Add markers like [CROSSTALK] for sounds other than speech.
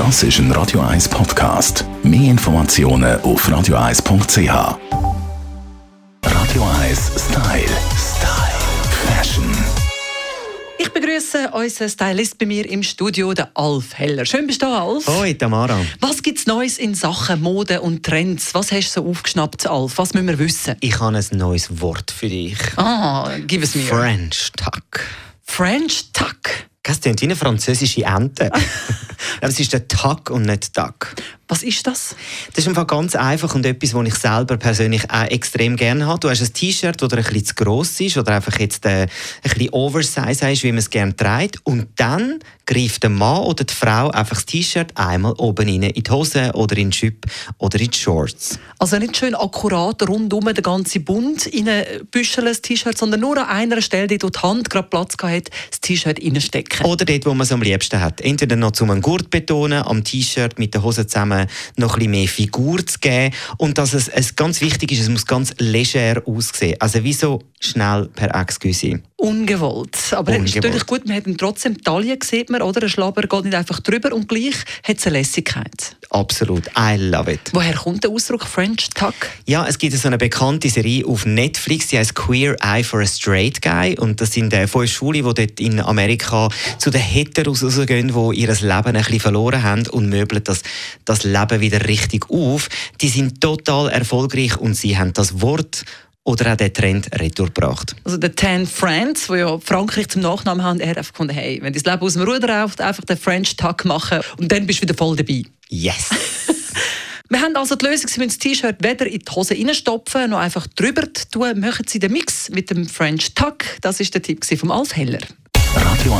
Das ist ein Radio 1 Podcast. Mehr Informationen auf radio1.ch. Radio 1 Style. Style. Fashion. Ich begrüße unseren Stylist bei mir im Studio, den Alf Heller. Schön bist du da, Alf. Hoi, Tamara. Was gibt's Neues in Sachen Mode und Trends? Was hast du so aufgeschnappt, Alf? Was müssen wir wissen? Ich habe ein neues Wort für dich. Ah, gib es mir. French Tuck. French Tuck. Das klingt wie eine französische Ente. [LAUGHS] Aber es ist der Tuck und nicht Duck. Was ist das? Das ist einfach ganz einfach und etwas, was ich selber persönlich auch extrem gerne habe. Du hast ein T-Shirt, das ein bisschen zu gross ist oder einfach jetzt äh, ein bisschen Oversize ist, wie man es gerne trägt. Und dann greift der Mann oder die Frau einfach das T-Shirt einmal oben rein, in die Hose oder in die Schüpp oder in die Shorts. Also nicht schön akkurat rundum den ganzen Bund in ein büscheln T-Shirt, sondern nur an einer Stelle, dort, wo die Hand gerade Platz hat, das T-Shirt reinstecken. Oder dort, wo man es am liebsten hat. Entweder noch zum Gurt betonen, am T-Shirt mit der Hose zusammen noch ein bisschen mehr Figur zu geben. Und dass es, es ganz wichtig ist, es muss ganz leger aussehen. Also wie so schnell per Excuse. Ungewollt. Aber es ist natürlich gut, man hat ihn trotzdem Taille, sieht man, oder? Ein Schlabber geht nicht einfach drüber und gleich hat es eine Lässigkeit. Absolut. I love it. Woher kommt der Ausdruck French Tuck? Ja, es gibt so eine bekannte Serie auf Netflix, die heißt Queer Eye for a Straight Guy. Und das sind äh, fünf Schwule, die dort in Amerika zu den Heteros rausgehen, die ihr Leben ein bisschen verloren haben und möbeln das, das Leben wieder richtig auf. Die sind total erfolgreich und sie haben das Wort oder auch den Trend retour gebracht. Also der Ten Friends, wo ja Frankreich zum Nachnamen haben, er hat einfach gefunden, hey, wenn das Leben aus dem Ruder läuft, einfach den French Tuck machen und dann bist du wieder voll dabei. Yes! [LAUGHS] Wir haben also die Lösung, Sie müssen das T-Shirt weder in die Hose reinstopfen, noch einfach drüber tun. Machen Sie den Mix mit dem French Tuck. Das ist der Tipp von Alf Heller. Radio